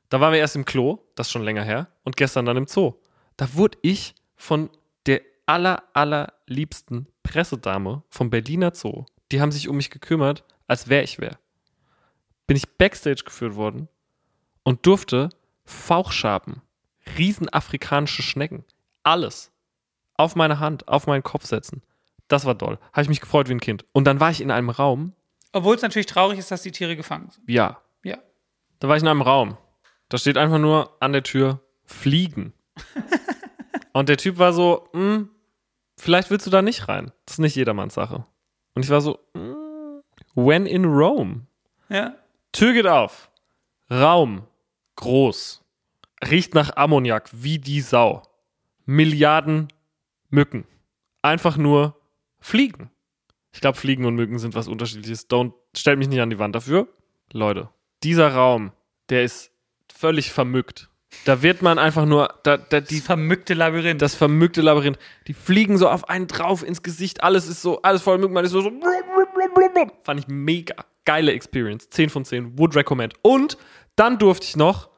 Speaker 2: Da waren wir erst im Klo, das ist schon länger her, und gestern dann im Zoo. Da wurde ich von der aller, allerliebsten Pressedame vom Berliner Zoo, die haben sich um mich gekümmert, als wäre ich wer. Bin ich Backstage geführt worden und durfte Fauchschaben, riesenafrikanische Schnecken, alles auf meine Hand, auf meinen Kopf setzen. Das war doll. Habe ich mich gefreut wie ein Kind. Und dann war ich in einem Raum,
Speaker 1: Obwohl es natürlich traurig ist, dass die Tiere gefangen sind.
Speaker 2: ja,
Speaker 1: Ja.
Speaker 2: da war ich in einem Raum. Da steht einfach nur an der Tür Fliegen. Und der Typ war so, "Hm, vielleicht willst du da nicht rein. Das ist nicht jedermanns Sache. Und ich war so, "Hm, when in Rome.
Speaker 1: Ja.
Speaker 2: Tür geht auf. Raum. Groß. Riecht nach Ammoniak wie die Sau. Milliarden Mücken. Einfach nur Fliegen. Ich glaube, Fliegen und Mücken sind was unterschiedliches. Don't, stellt mich nicht an die Wand dafür. Leute, dieser Raum, der ist völlig vermückt. Da wird man einfach nur, da, da, die,
Speaker 1: Die vermückte Labyrinth.
Speaker 2: das vermückte Labyrinth. Die fliegen so auf einen drauf ins Gesicht. Alles ist so, alles voll Mücken. Man ist so, so. Fand ich mega. Geile Experience. 10 von 10. Would recommend. Und dann durfte ich noch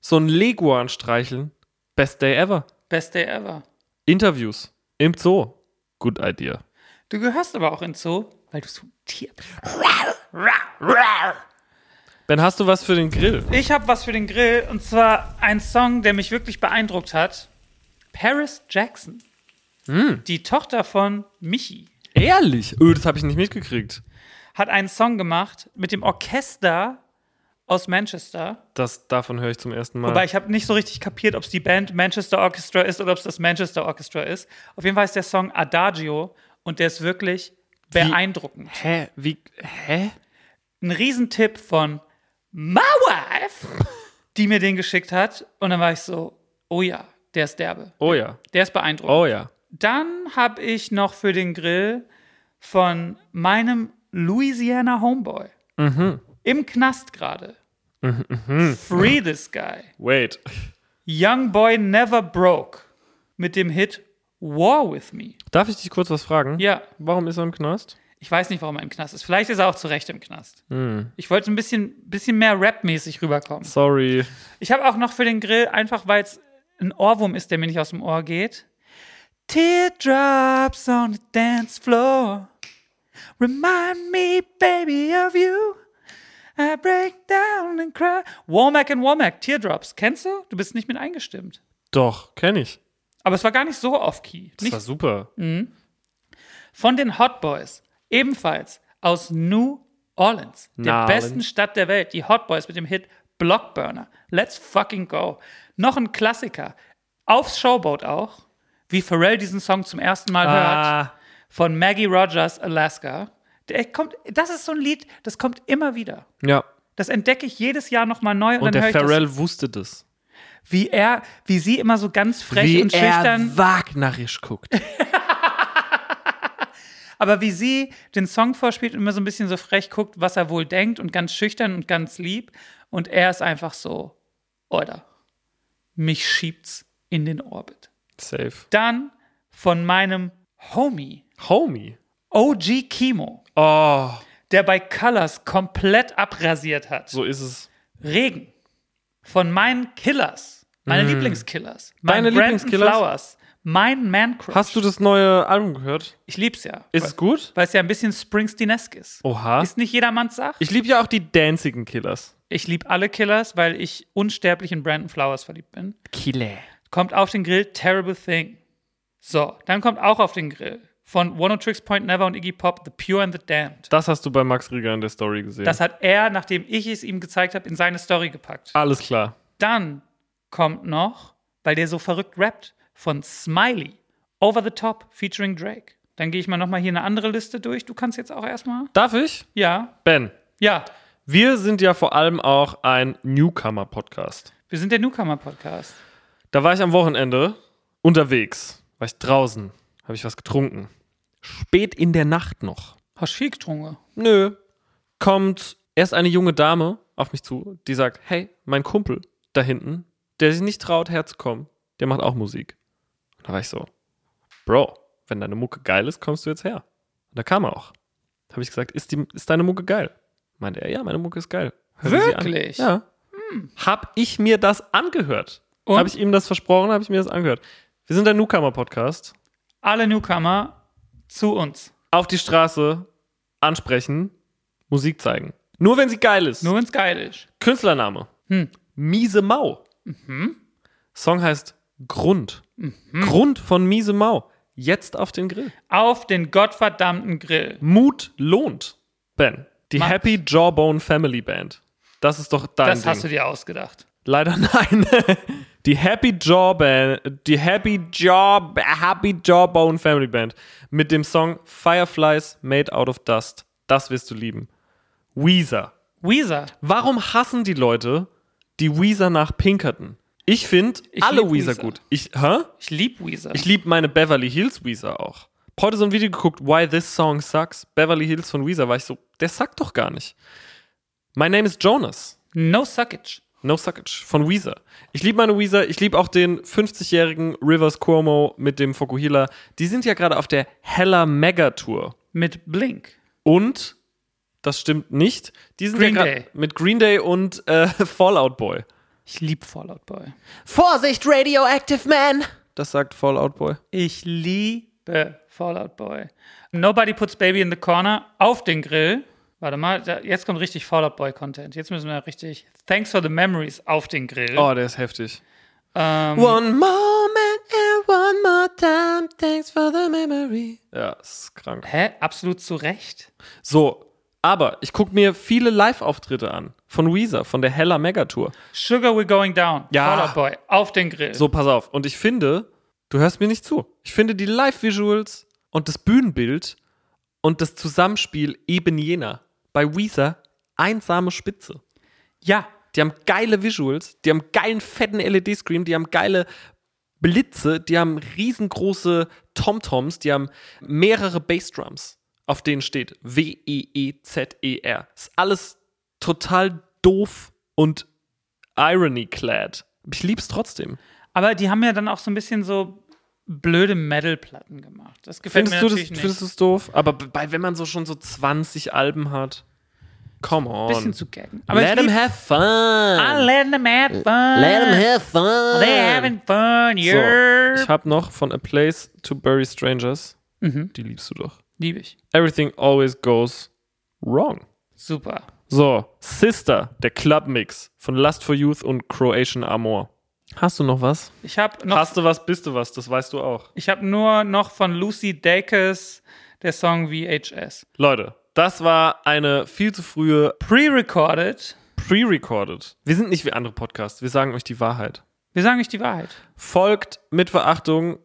Speaker 2: so ein Leguan streicheln. Best day ever.
Speaker 1: Best Day ever.
Speaker 2: Interviews im Zoo. Good idea.
Speaker 1: Du gehörst aber auch ins Zoo, weil du so ein Tier bist.
Speaker 2: Ben, hast du was für den Grill?
Speaker 1: Ich habe was für den Grill und zwar ein Song, der mich wirklich beeindruckt hat. Paris Jackson. Die Tochter von Michi
Speaker 2: Ehrlich? Öh, das habe ich nicht mitgekriegt.
Speaker 1: hat einen Song gemacht mit dem Orchester aus Manchester.
Speaker 2: Das, davon höre ich zum ersten Mal.
Speaker 1: Wobei ich habe nicht so richtig kapiert, ob es die Band Manchester Orchestra ist oder ob es das Manchester Orchestra ist. Auf jeden Fall ist der Song Adagio und der ist wirklich beeindruckend.
Speaker 2: hä? Wie? Hä?
Speaker 1: Ein Riesentipp von My Wife, die mir den geschickt hat. Und dann war ich so, oh ja, der ist derbe.
Speaker 2: Oh ja.
Speaker 1: Der ist beeindruckend.
Speaker 2: Oh ja.
Speaker 1: Dann habe ich noch für den Grill von meinem Louisiana Homeboy. Im Knast gerade. Free this guy.
Speaker 2: Wait.
Speaker 1: Young Boy Never Broke. Mit dem Hit War With Me.
Speaker 2: Darf ich dich kurz was fragen?
Speaker 1: Ja,
Speaker 2: Warum ist er im Knast?
Speaker 1: Ich weiß nicht, warum er im Knast ist. Vielleicht ist er auch zu Recht im Knast. Ich wollte ein bisschen, bisschen mehr Rap-mäßig rüberkommen.
Speaker 2: Sorry.
Speaker 1: Ich habe auch noch für den Grill, einfach weil es ein Ohrwurm ist, der mir nicht aus dem Ohr geht. Teardrops on the dance floor. Remind me, baby, of you. I break down and cry. Womack and Womack, Teardrops. Kennst du? Du bist nicht mit eingestimmt.
Speaker 2: Doch, kenne ich.
Speaker 1: Aber es war gar nicht so off-key.
Speaker 2: Das
Speaker 1: Nicht
Speaker 2: war super.
Speaker 1: von den Hot Boys, ebenfalls aus New Orleans, der besten. Stadt der Welt. Die Hot Boys mit dem Hit Blockburner. Let's fucking go. Noch ein Klassiker. Aufs Showboat auch, wie Pharrell diesen Song zum ersten Mal hört,
Speaker 2: Ah,
Speaker 1: von Maggie Rogers, Alaska. Der kommt, das ist so ein Lied, das kommt immer wieder.
Speaker 2: ja.
Speaker 1: Das entdecke ich jedes Jahr nochmal neu und,
Speaker 2: Und
Speaker 1: dann
Speaker 2: der
Speaker 1: höre ich das,
Speaker 2: Pharrell wusste das.
Speaker 1: wie er, wie sie immer so ganz frech und schüchtern
Speaker 2: wagnerisch guckt. [LAUGHS]
Speaker 1: Aber wie sie den Song vorspielt und immer so ein bisschen so frech guckt, was er wohl denkt und ganz schüchtern und ganz lieb. Und er ist einfach so, oder, mich schiebt's in den Orbit.
Speaker 2: Safe.
Speaker 1: Dann von meinem Homie,
Speaker 2: Homie.
Speaker 1: OG Kimo,
Speaker 2: Oh,
Speaker 1: der bei Colors komplett abrasiert hat.
Speaker 2: so ist es.
Speaker 1: Regen. Von meinen Killers. Meine Lieblingskillers. Mein
Speaker 2: Mm. Deine
Speaker 1: Brandon
Speaker 2: Lieblingskillers?
Speaker 1: Flowers. Mein Man Crush.
Speaker 2: Hast du das neue Album gehört?
Speaker 1: Ich lieb's ja.
Speaker 2: Ist es gut?
Speaker 1: Weil es ja ein bisschen Springsteenesk ist.
Speaker 2: Oha.
Speaker 1: Ist nicht jedermanns Sache.
Speaker 2: Ich liebe ja auch die danzigen Killers.
Speaker 1: Ich liebe alle Killers, weil ich unsterblich in Brandon Flowers verliebt bin.
Speaker 2: Killer.
Speaker 1: Kommt auf den Grill Terrible Thing. So, dann kommt auch auf den Grill von One Tricks Point Never und Iggy Pop The Pure and the Damned.
Speaker 2: Das hast du bei Max Rieger in der Story gesehen.
Speaker 1: Das hat er, nachdem ich es ihm gezeigt habe, in seine Story gepackt.
Speaker 2: Alles klar.
Speaker 1: Dann kommt noch, weil der so verrückt rappt, von Smiley Over the Top featuring Drake. Dann gehe ich mal nochmal hier eine andere Liste durch. Du kannst jetzt auch erstmal.
Speaker 2: Darf ich?
Speaker 1: Ja,
Speaker 2: Ben,
Speaker 1: ja.
Speaker 2: wir sind ja vor allem auch ein Newcomer-Podcast.
Speaker 1: Wir sind der Newcomer-Podcast.
Speaker 2: Da war ich am Wochenende unterwegs. War ich draußen. Habe ich was getrunken. Spät in der Nacht noch.
Speaker 1: Hast viel getrunken.
Speaker 2: Nö. Kommt erst eine junge Dame auf mich zu, die sagt, hey, mein Kumpel da hinten, der sich nicht traut, herzukommen, der macht auch Musik. Da war ich so, Bro, wenn deine Mucke geil ist, kommst du jetzt her. Und da kam er auch. Da habe ich gesagt, ist, die, ist deine Mucke geil? Meinte er, ja, meine Mucke ist geil. Hör.
Speaker 1: Wirklich?
Speaker 2: Ja. Hab ich mir das angehört? Habe ich ihm das versprochen? Habe ich mir das angehört? Wir sind ein Newcomer-Podcast.
Speaker 1: Alle Newcomer zu uns.
Speaker 2: Auf die Straße ansprechen, Musik zeigen. Nur wenn sie geil ist.
Speaker 1: Nur wenn's geil ist.
Speaker 2: Künstlername.
Speaker 1: Hm.
Speaker 2: Miese Mau. Song heißt Grund. Grund von Miese Mau. Jetzt auf den Grill.
Speaker 1: Auf den gottverdammten Grill.
Speaker 2: Mut lohnt. Ben. Die
Speaker 1: Max.
Speaker 2: Happy Jawbone Family Band. Das ist doch dein
Speaker 1: Das
Speaker 2: Ding.
Speaker 1: hast du dir ausgedacht.
Speaker 2: Leider [LAUGHS] nein. Die Happy Jawbone, die Happy Jaw, Happy Jawbone Family Band mit dem Song Fireflies Made Out of Dust. Das wirst du lieben. Weezer.
Speaker 1: Weezer.
Speaker 2: Warum hassen die Leute die Weezer nach Pinkerton? Ich finde alle
Speaker 1: lieb
Speaker 2: Weezer
Speaker 1: Weezer.
Speaker 2: gut. Ich, hä?
Speaker 1: Ich lieb Weezer.
Speaker 2: Ich liebe meine Beverly Hills Weezer auch. Heute so ein Video geguckt, Why This Song Sucks. Beverly Hills von Weezer war ich so, der sagt doch gar nicht. My Name is Jonas.
Speaker 1: no Suckage.
Speaker 2: No Suckage von Weezer. Ich liebe meine Weezer. Ich liebe auch den 50-jährigen Rivers Cuomo mit dem Fokuhila. Die sind ja gerade auf der Hella Mega Tour.
Speaker 1: Mit Blink.
Speaker 2: Und, das stimmt nicht, die sind
Speaker 1: Green
Speaker 2: ja
Speaker 1: Day.
Speaker 2: mit Green Day und äh, [LAUGHS] Fallout Boy.
Speaker 1: Ich lieb Fallout Boy.
Speaker 2: Vorsicht, Radioactive Man! Das sagt Fallout Boy.
Speaker 1: Ich liebe Fallout Boy. Nobody puts Baby in the Corner auf den Grill. Warte mal, da, jetzt kommt richtig Fallout Boy Content. Jetzt müssen wir richtig Thanks for the Memories auf den Grill.
Speaker 2: Oh, der ist heftig.
Speaker 1: Ähm,
Speaker 2: One moment and one more time, thanks for the memory. Ja, ist krank.
Speaker 1: Hä? Absolut zu Recht.
Speaker 2: So, aber ich gucke mir viele Live-Auftritte an. Von Weezer, von der Hella Mega Tour.
Speaker 1: Sugar We're Going Down.
Speaker 2: Ja.
Speaker 1: Fallout Boy auf den Grill.
Speaker 2: So, pass auf. Und ich finde, du hörst mir nicht zu. Ich finde die Live-Visuals und das Bühnenbild und das Zusammenspiel eben jener. Bei Weezer einsame Spitze.
Speaker 1: Ja.
Speaker 2: Die haben geile Visuals, die haben geilen fetten LED-Screen, die haben geile Blitze, die haben riesengroße Tom-Toms, die haben mehrere Bassdrums, auf denen steht W-E-E-Z-E-R. Ist alles total doof und irony-clad. Ich lieb's trotzdem.
Speaker 1: Aber die haben ja dann auch so ein bisschen so blöde Metal-Platten gemacht. Das gefällt
Speaker 2: Findest
Speaker 1: mir
Speaker 2: du das,
Speaker 1: natürlich nicht.
Speaker 2: findest du es doof? Aber bei, wenn man so schon so 20 Alben hat. Come on.
Speaker 1: Bisschen zu gaggen. Aber
Speaker 2: Let
Speaker 1: lieb,
Speaker 2: have fun.
Speaker 1: I let them have fun.
Speaker 2: have fun.
Speaker 1: They're having fun,
Speaker 2: So,
Speaker 1: yeah.
Speaker 2: ich habe noch von A Place to Bury Strangers.
Speaker 1: Mhm.
Speaker 2: Die liebst du doch.
Speaker 1: Liebe ich.
Speaker 2: Everything always goes wrong.
Speaker 1: Super.
Speaker 2: So, Sister, der Club-Mix von Lust for Youth und Croatian Amor. Hast du noch was?
Speaker 1: Ich habe noch
Speaker 2: Hast du was, bist du was, das weißt du auch.
Speaker 1: Ich habe nur noch von Lucy Dacus der Song VHS.
Speaker 2: Leute, das war eine viel zu frühe
Speaker 1: Pre-recorded.
Speaker 2: Pre-recorded. Wir sind nicht wie andere Podcasts, wir sagen euch die Wahrheit.
Speaker 1: Wir sagen euch die Wahrheit.
Speaker 2: Folgt mit Verachtung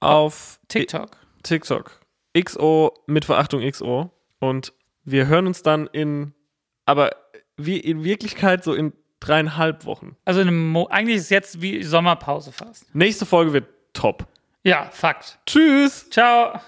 Speaker 2: auf
Speaker 1: TikTok.
Speaker 2: TikTok. XO mit Verachtung XO. Und wir hören uns dann in, aber wie in Wirklichkeit so in dreieinhalb Wochen.
Speaker 1: Also in einem Mo eigentlich ist es jetzt wie Sommerpause fast.
Speaker 2: Nächste Folge wird top.
Speaker 1: Ja, Fakt.
Speaker 2: Tschüss!
Speaker 1: Ciao.